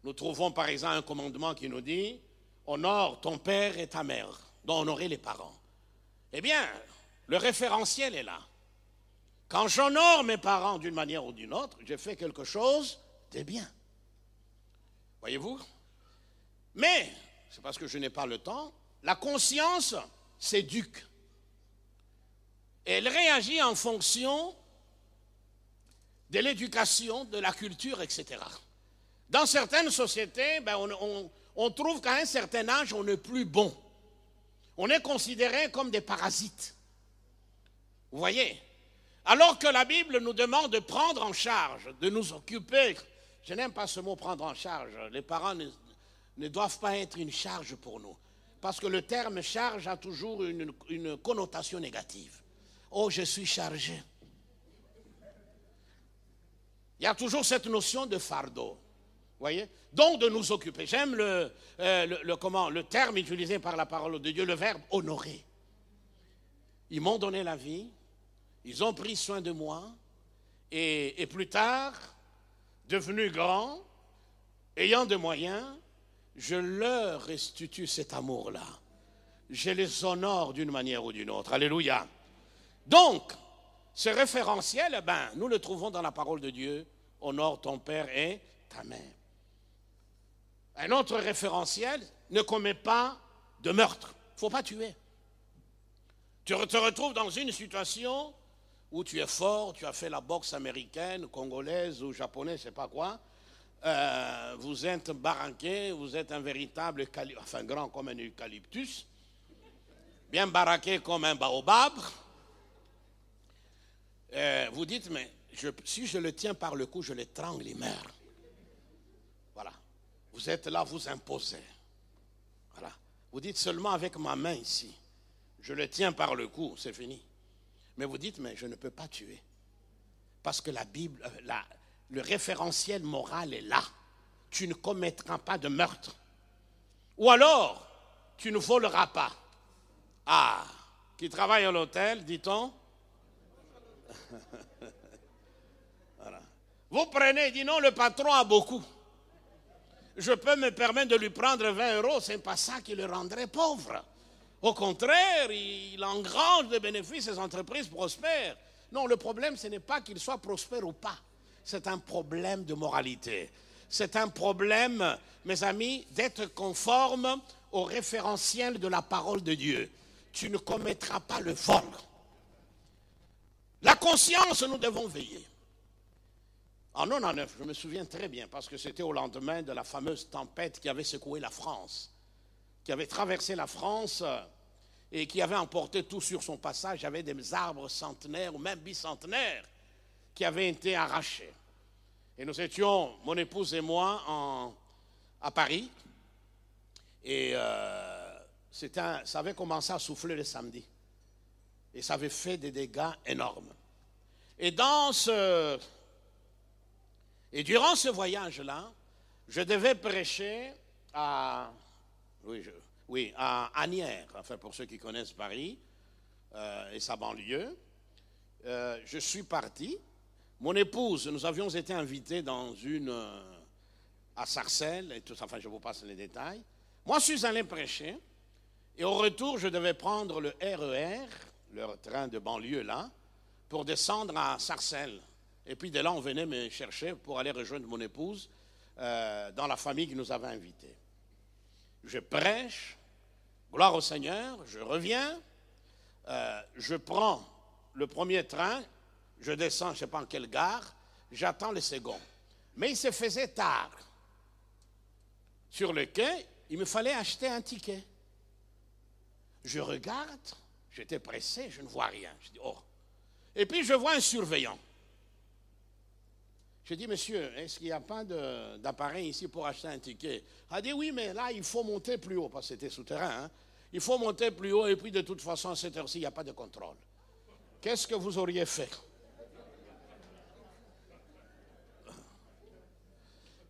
Speaker 1: nous trouvons par exemple un commandement qui nous dit honore ton père et ta mère, dont honorer les parents. Eh bien, le référentiel est là. Quand j'honore mes parents d'une manière ou d'une autre, j'ai fait quelque chose de bien. Voyez-vous? Mais, c'est parce que je n'ai pas le temps, la conscience s'éduque. Elle réagit en fonction de l'éducation, de la culture, etc. Dans certaines sociétés, ben, on, on trouve qu'à un certain âge, on n'est plus bon. On est considéré comme des parasites. Vous voyez? Alors que la Bible nous demande de prendre en charge, de nous occuper. Je n'aime pas ce mot prendre en charge. Les parents ne, doivent pas être une charge pour nous. Parce que le terme charge a toujours une connotation négative. Oh, je suis chargé. Il y a toujours cette notion de fardeau. Voyez? Donc de nous occuper. J'aime le, euh, le, terme utilisé par la parole de Dieu, le verbe honorer. Ils m'ont donné la vie, ils ont pris soin de moi, et, et plus tard, devenu grand, ayant des moyens, je leur restitue cet amour-là. Je les honore d'une manière ou d'une autre. Alléluia. Donc, ce référentiel, eh ben, nous le trouvons dans la parole de Dieu. Honore ton père et ta mère. Un autre référentiel, ne commet pas de meurtre. Il ne faut pas tuer. Tu te retrouves dans une situation où tu es fort, tu as fait la boxe américaine, congolaise ou japonaise, je ne sais pas quoi. Euh, vous êtes baraqué, vous êtes un véritable, enfin grand comme un eucalyptus, bien baraqué comme un baobab. Euh, vous dites, mais si je le tiens par le cou, je l'étrangle, il meurt. Vous êtes là, vous imposez. Voilà. Vous dites seulement avec ma main ici. Je le tiens par le cou, c'est fini. Mais vous dites, mais je ne peux pas tuer. Parce que la Bible, euh, le référentiel moral est là. Tu ne commettras pas de meurtre. Ou alors, tu ne voleras pas. Ah, qui travaille à l'hôtel, dit-on? Voilà. Vous prenez, dit non, le patron a beaucoup je peux me permettre de lui prendre 20 euros, ce n'est pas ça qui le rendrait pauvre. Au contraire, il engrange des bénéfices, ses entreprises prospèrent. Non, le problème, ce n'est pas qu'il soit prospère ou pas. C'est un problème de moralité. C'est un problème, mes amis, d'être conforme au référentiel de la parole de Dieu. Tu ne commettras pas le vol. La conscience, nous devons veiller. En 99, je me souviens très bien, parce que c'était au lendemain de la fameuse tempête qui avait secoué la France, qui avait traversé la France euh, et qui avait emporté tout sur son passage. Il y avait des arbres centenaires ou même bicentenaires qui avaient été arrachés. Et nous étions, mon épouse et moi, à Paris. Et euh, ça avait commencé à souffler le samedi. Et ça avait fait des dégâts énormes. Et dans ce, et durant ce voyage-là, je devais prêcher à, oui, à enfin pour ceux qui connaissent Paris euh, et sa banlieue. Euh, je suis parti. Mon épouse, nous avions été invités dans une euh, à Sarcelles et tout. Enfin, je vous passe les détails. Moi, je suis allé prêcher. Et au retour, je devais prendre le RER leur train de banlieue là, pour descendre à Sarcelles. Et puis de là, on venait me chercher pour aller rejoindre mon épouse euh, dans la famille qui nous avait invités. Je prêche, gloire au Seigneur, je reviens, euh, je prends le premier train, je descends, je ne sais pas en quelle gare, j'attends le second. Mais il se faisait tard. Sur le quai, il me fallait acheter un ticket. Je regarde, j'étais pressé, je ne vois rien. Je dis, oh. Et puis je vois un surveillant. Je dis, monsieur, est-ce qu'il n'y a pas d'appareil ici pour acheter un ticket? Il a dit, oui, mais là, il faut monter plus haut, parce que c'était souterrain. Hein. Il faut monter plus haut, et puis de toute façon, à cette heure-ci, il n'y a pas de contrôle. Qu'est-ce que vous auriez fait?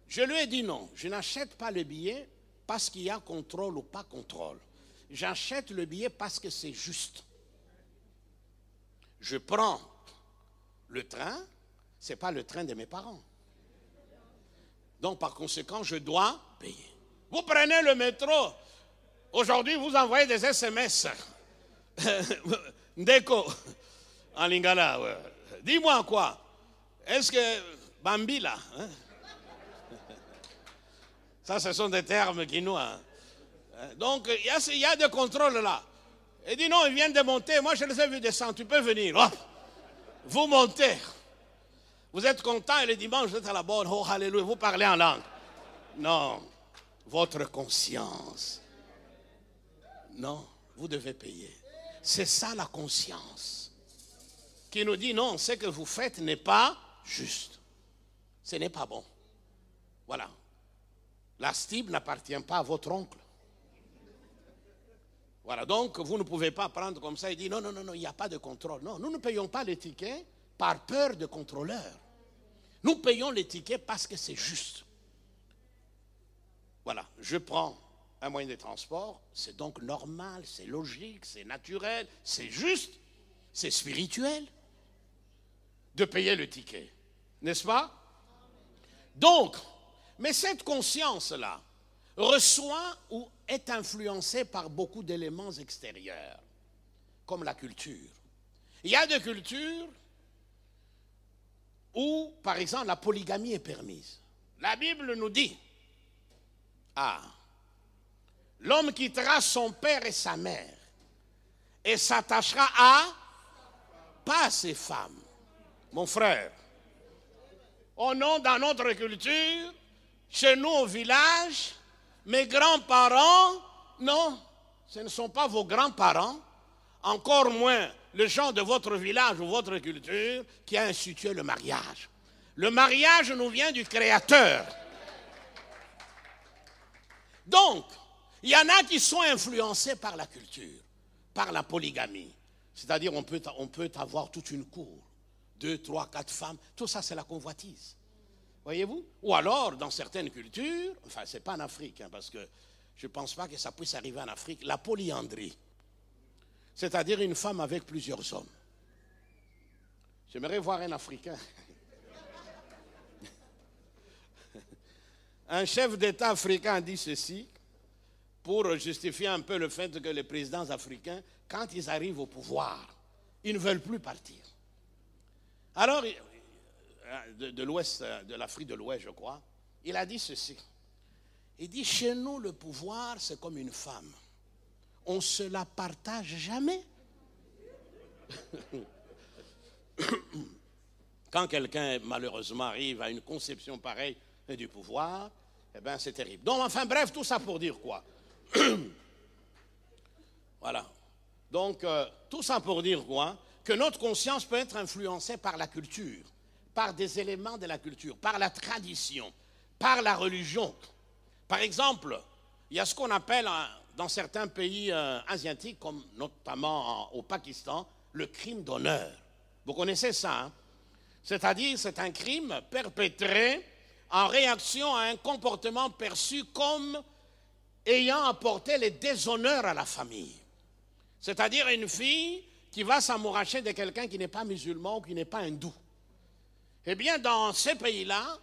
Speaker 1: Je lui ai dit non, je n'achète pas le billet parce qu'il y a contrôle ou pas contrôle. J'achète le billet parce que c'est juste. Je prends le train, ce n'est pas le train de mes parents. Donc par conséquent, je dois payer. Vous prenez le métro. Aujourd'hui, vous envoyez des SMS. Ndeko, en lingala. Dis-moi quoi Est-ce que Bambi là hein? Ça, ce sont des termes quinois. Hein. Donc, il y, y a des contrôles là. Il dit non, ils viennent de monter. Moi, je les ai vus descendre. Tu peux venir. vous montez. Vous êtes content et le dimanche, vous êtes à la bonne. Oh, alléluia. Vous parlez en langue. Non. Votre conscience. Non, vous devez payer. C'est ça la conscience. Qui nous dit non, ce que vous faites n'est pas juste. Ce n'est pas bon. Voilà. La stib n'appartient pas à votre oncle. Voilà, donc vous ne pouvez pas prendre comme ça et dire non, non, non, non, il n'y a pas de contrôle. Non, nous ne payons pas les tickets par peur de contrôleur. Nous payons les tickets parce que c'est juste. Voilà, je prends un moyen de transport, c'est donc normal, c'est logique, c'est naturel, c'est juste, c'est spirituel de payer le ticket. N'est-ce pas? Donc, mais cette conscience-là reçoit ou est influencée par beaucoup d'éléments extérieurs, comme la culture. Il y a des cultures où, par exemple, la polygamie est permise. La Bible nous dit, ah, l'homme quittera son père et sa mère et s'attachera à, pas à ses femmes, mon frère. Au nom dans notre culture, chez nous au village, mes grands-parents, non, ce ne sont pas vos grands-parents, encore moins les gens de votre village ou votre culture qui a institué le mariage. Le mariage nous vient du Créateur. Donc, il y en a qui sont influencés par la culture, par la polygamie. C'est-à-dire, on peut, on peut avoir toute une cour, deux, trois, quatre femmes. Tout ça, c'est la convoitise. Voyez-vous? Ou alors, dans certaines cultures, enfin, ce n'est pas en Afrique, hein, parce que je ne pense pas que ça puisse arriver en Afrique, la polyandrie. C'est-à-dire une femme avec plusieurs hommes. J'aimerais voir un Africain. un chef d'État africain dit ceci pour justifier un peu le fait que les présidents africains, quand ils arrivent au pouvoir, ils ne veulent plus partir. Alors, de, l'ouest, de l'Afrique de l'Ouest, je crois, il a dit ceci. Il dit, chez nous, le pouvoir, c'est comme une femme. On se la partage jamais. Quand quelqu'un, malheureusement, arrive à une conception pareille du pouvoir, eh bien, c'est terrible. Donc, enfin, bref, tout ça pour dire quoi? Voilà. Donc, euh, tout ça pour dire quoi? Que notre conscience peut être influencée par la culture par des éléments de la culture, par la tradition, par la religion. Par exemple, il y a ce qu'on appelle dans certains pays euh, asiatiques, comme notamment au Pakistan, le crime d'honneur. Vous connaissez ça hein? C'est-à-dire, c'est un crime perpétré en réaction à un comportement perçu comme ayant apporté les déshonneurs à la famille. C'est-à-dire une fille qui va s'amouracher de quelqu'un qui n'est pas musulman ou qui n'est pas hindou. Eh bien, dans ces pays-là,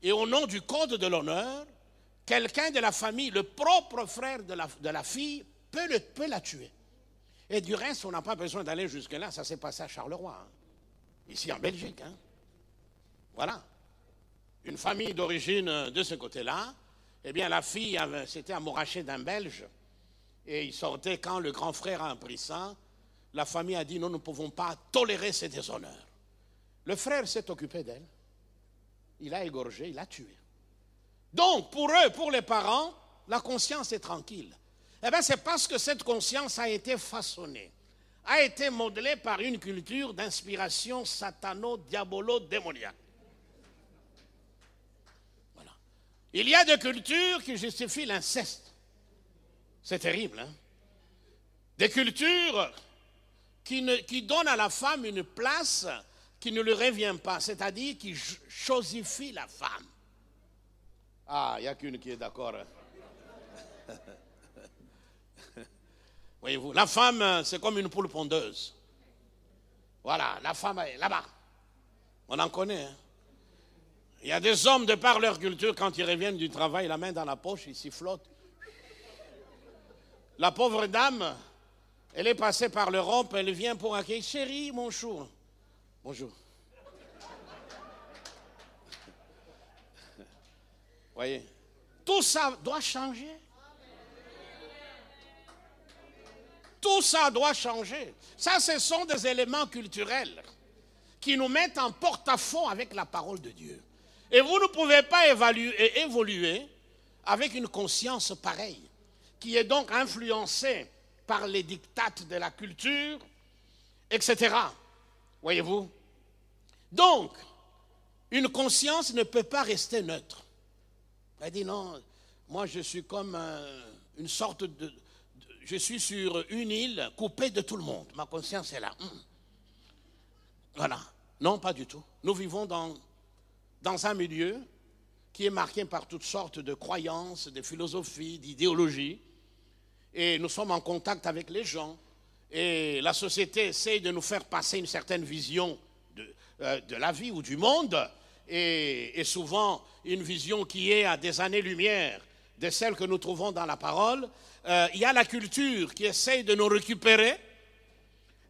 Speaker 1: et au nom du code de l'honneur, quelqu'un de la famille, le propre frère de la, fille, peut, peut la tuer. Et du reste, on n'a pas besoin d'aller jusque-là. Ça s'est passé à Charleroi, hein. ici en Belgique. Hein. Voilà. Une famille d'origine de ce côté-là. Eh bien, la fille s'était amourachée d'un Belge. Et il sortait quand le grand frère a appris ça. La famille a dit nous ne pouvons pas tolérer ces déshonneurs. Le frère s'est occupé d'elle. Il a égorgé, il l'a tué. Donc, pour eux, pour les parents, la conscience est tranquille. Eh bien, c'est parce que cette conscience a été façonnée, a été modelée par une culture d'inspiration satano-diabolo-démoniaque. Il y a des cultures qui justifient l'inceste. C'est terrible, hein? Des cultures qui donnent à la femme une place qui ne lui revient pas, c'est-à-dire qui chosifie la femme. Ah, il n'y a qu'une qui est d'accord. Voyez-vous, la femme, c'est comme une poule pondeuse. Voilà, la femme est là-bas. On en connaît. Hein. Il y a des hommes, de par leur culture, quand ils reviennent du travail, la main dans la poche, ils s'y flottent. La pauvre dame, elle est passée par l'Europe, elle vient pour accueillir. Chérie, bonjour. Bonjour. Voyez, tout ça doit changer. Tout ça doit changer. Ça, ce sont des éléments culturels qui nous mettent en porte-à-faux avec la parole de Dieu. Et vous ne pouvez pas évoluer avec une conscience pareille, qui est donc influencée par les dictates de la culture, etc. Voyez-vous? Donc, une conscience ne peut pas rester neutre. Elle dit non, moi je suis comme une sorte de, Je suis sur une île coupée de tout le monde. Ma conscience est là. Hmm. Voilà. Non, pas du tout. Nous vivons dans, dans un milieu qui est marqué par toutes sortes de croyances, de philosophies, d'idéologies. Et nous sommes en contact avec les gens. Et la société essaie de nous faire passer une certaine vision de, euh, de la vie ou du monde. Et, souvent une vision qui est à des années-lumière de celle que nous trouvons dans la parole. Euh, il y a la culture qui essaye de nous récupérer,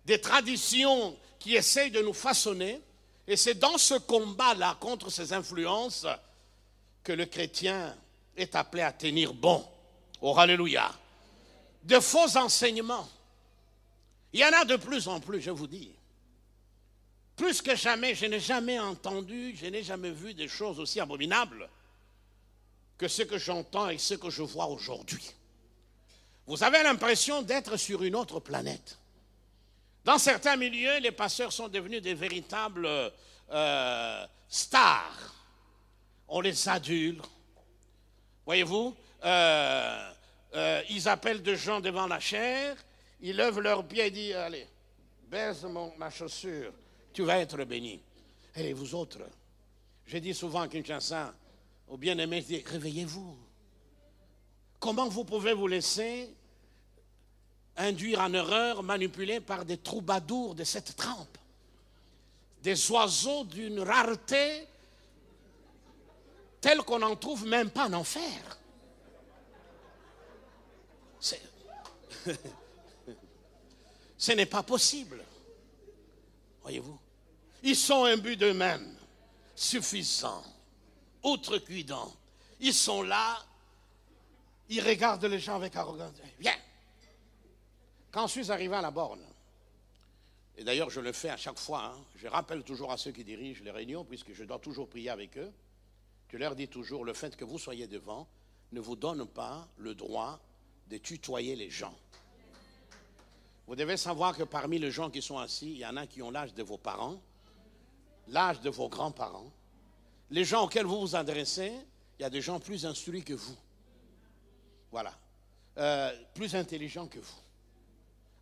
Speaker 1: des traditions qui essayent de nous façonner. Et c'est dans ce combat-là contre ces influences que le chrétien est appelé à tenir bon. Oh, Alléluia. De faux enseignements. Il y en a de plus en plus, je vous dis. Plus que jamais, je n'ai jamais entendu, je n'ai jamais vu des choses aussi abominables que ce que j'entends et ce que je vois aujourd'hui. Vous avez l'impression d'être sur une autre planète. Dans certains milieux, les pasteurs sont devenus des véritables euh, stars. On les adule. Voyez-vous, euh, euh, ils appellent des gens devant la chair, ils lèvent leurs pieds et disent Allez, baise ma chaussure, tu vas être béni. Et vous autres, je dis souvent à Kinshasa, au bien-aimé, réveillez-vous. Comment vous pouvez vous laisser induire en erreur, manipuler par des troubadours de cette trempe? Des oiseaux d'une rareté telle qu'on n'en trouve même pas en enfer. Ce n'est pas possible. Voyez-vous? Ils sont imbus d'eux-mêmes, suffisants, outrecuidants. Ils sont là, ils regardent les gens avec arrogance. Viens. Quand je suis arrivé à la borne, et d'ailleurs je le fais à chaque fois, hein, je rappelle toujours à ceux qui dirigent les réunions, puisque je dois toujours prier avec eux, je leur dis toujours, le fait que vous soyez devant ne vous donne pas le droit de tutoyer les gens. Vous devez savoir que parmi les gens qui sont assis, il y en a qui ont l'âge de vos parents, l'âge de vos grands-parents. Les gens auxquels vous vous adressez, il y a des gens plus instruits que vous. Voilà. Euh, plus intelligents que vous.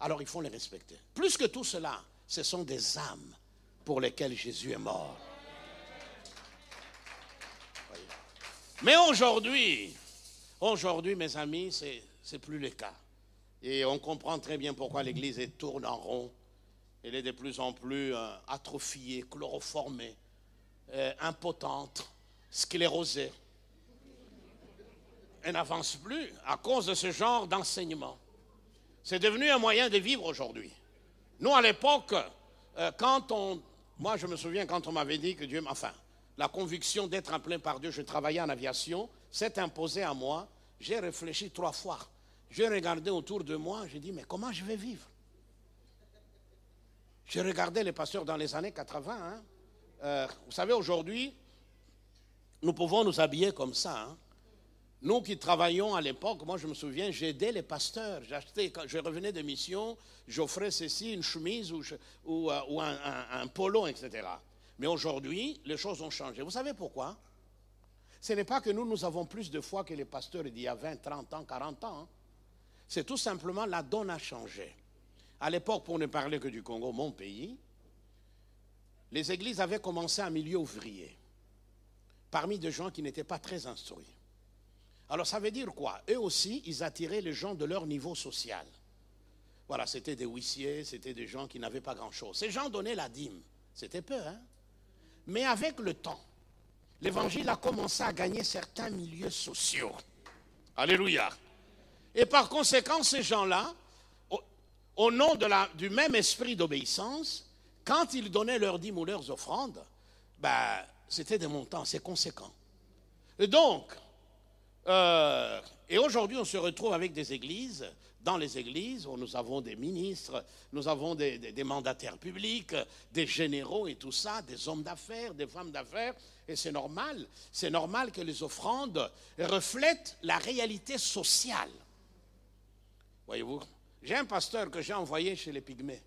Speaker 1: Alors il faut les respecter. Plus que tout cela, ce sont des âmes pour lesquelles Jésus est mort. Mais aujourd'hui, aujourd'hui, mes amis, c'est, c'est plus le cas. Et on comprend très bien pourquoi l'Église tourne en rond. Elle est de plus en plus euh, atrophiée, chloroformée, euh, impotente, sclérosée. Elle n'avance plus à cause de ce genre d'enseignement. C'est devenu un moyen de vivre aujourd'hui. Nous, à l'époque, euh, quand on... Moi, je me souviens quand on m'avait dit que Dieu... Enfin, la conviction d'être appelé par Dieu, je travaillais en aviation, s'est imposée à moi. J'ai réfléchi trois fois. J'ai regardé autour de moi, j'ai dit, mais comment je vais vivre? J'ai regardé les pasteurs dans les années 80. Hein. Euh, vous savez, aujourd'hui, nous pouvons nous habiller comme ça. Hein. Nous qui travaillons à l'époque, moi je me souviens, j'aidais les pasteurs. J'achetais, quand je revenais de mission, j'offrais ceci, une chemise ou, euh, un, un, polo, etc. Mais aujourd'hui, les choses ont changé. Vous savez pourquoi? Ce n'est pas que nous, nous avons plus de foi que les pasteurs d'il y a 20, 30 ans, 40 ans. Hein. C'est tout simplement la donne a changé. À l'époque, pour ne parler que du Congo, mon pays, les églises avaient commencé en milieu ouvrier, parmi des gens qui n'étaient pas très instruits. Alors ça veut dire quoi? Eux aussi, ils attiraient les gens de leur niveau social. Voilà, c'était des huissiers, c'était des gens qui n'avaient pas grand-chose. Ces gens donnaient la dîme. C'était peu, hein? Mais avec le temps, l'évangile a commencé à gagner certains milieux sociaux. Alléluia. Et par conséquent, ces gens-là, au, nom du même esprit d'obéissance, quand ils donnaient leurs dîmes ou leurs offrandes, ben, c'était des montants assez conséquents. Et donc, euh, et aujourd'hui, on se retrouve avec des églises, dans les églises, où nous avons des ministres, nous avons des, des mandataires publics, des généraux et tout ça, des hommes d'affaires, des femmes d'affaires, et c'est normal, c'est normal que les offrandes reflètent la réalité sociale. Voyez-vous, j'ai un pasteur que j'ai envoyé chez les pygmées.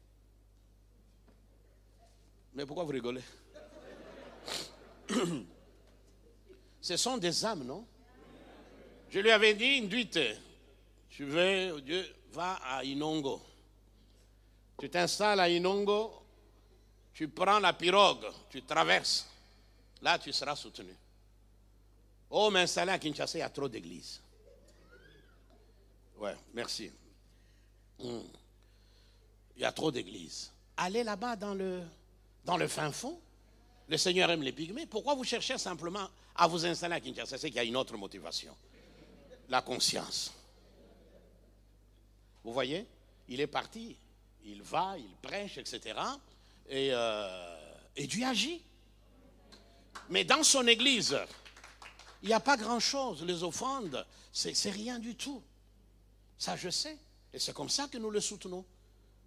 Speaker 1: Mais pourquoi vous rigolez? Ce sont des âmes, non? Je lui avais dit, Induite, tu veux, Dieu, va à Inongo. Tu t'installes à Inongo, tu prends la pirogue, tu traverses. Là, tu seras soutenu. Oh, m'installer à Kinshasa, il y a trop d'églises. Ouais, merci. Il y a trop d'églises. Allez là-bas dans le, dans le fin fond. Le Seigneur aime les pygmées. Pourquoi vous cherchez simplement à vous installer à Kinshasa? C'est qu'il y a une autre motivation la conscience. Vous voyez? Il est parti, il va, il prêche, etc. Et, euh, et Dieu agit. Mais dans son église, il n'y a pas grand-chose. Les offrandes, c'est rien du tout. Ça, je sais. Et c'est comme ça que nous le soutenons.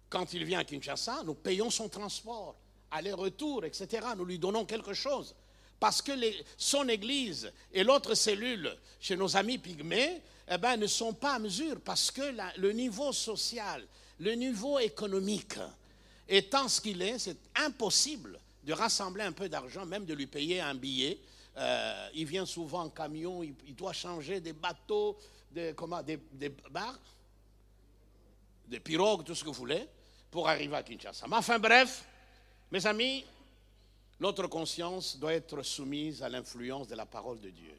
Speaker 1: Quand il vient à Kinshasa, nous payons son transport, aller-retour, etc. Nous lui donnons quelque chose parce que son église et l'autre cellule chez nos amis pygmées eh ben, ne sont pas à mesure parce que le niveau social, le niveau économique étant ce qu'il est, c'est impossible de rassembler un peu d'argent, même de lui payer un billet. Euh, il vient souvent en camion, il, doit changer des bateaux, des, comment, des, des bars, des pirogues, tout ce que vous voulez, pour arriver à Kinshasa. Mais enfin bref, mes amis, notre conscience doit être soumise à l'influence de la parole de Dieu.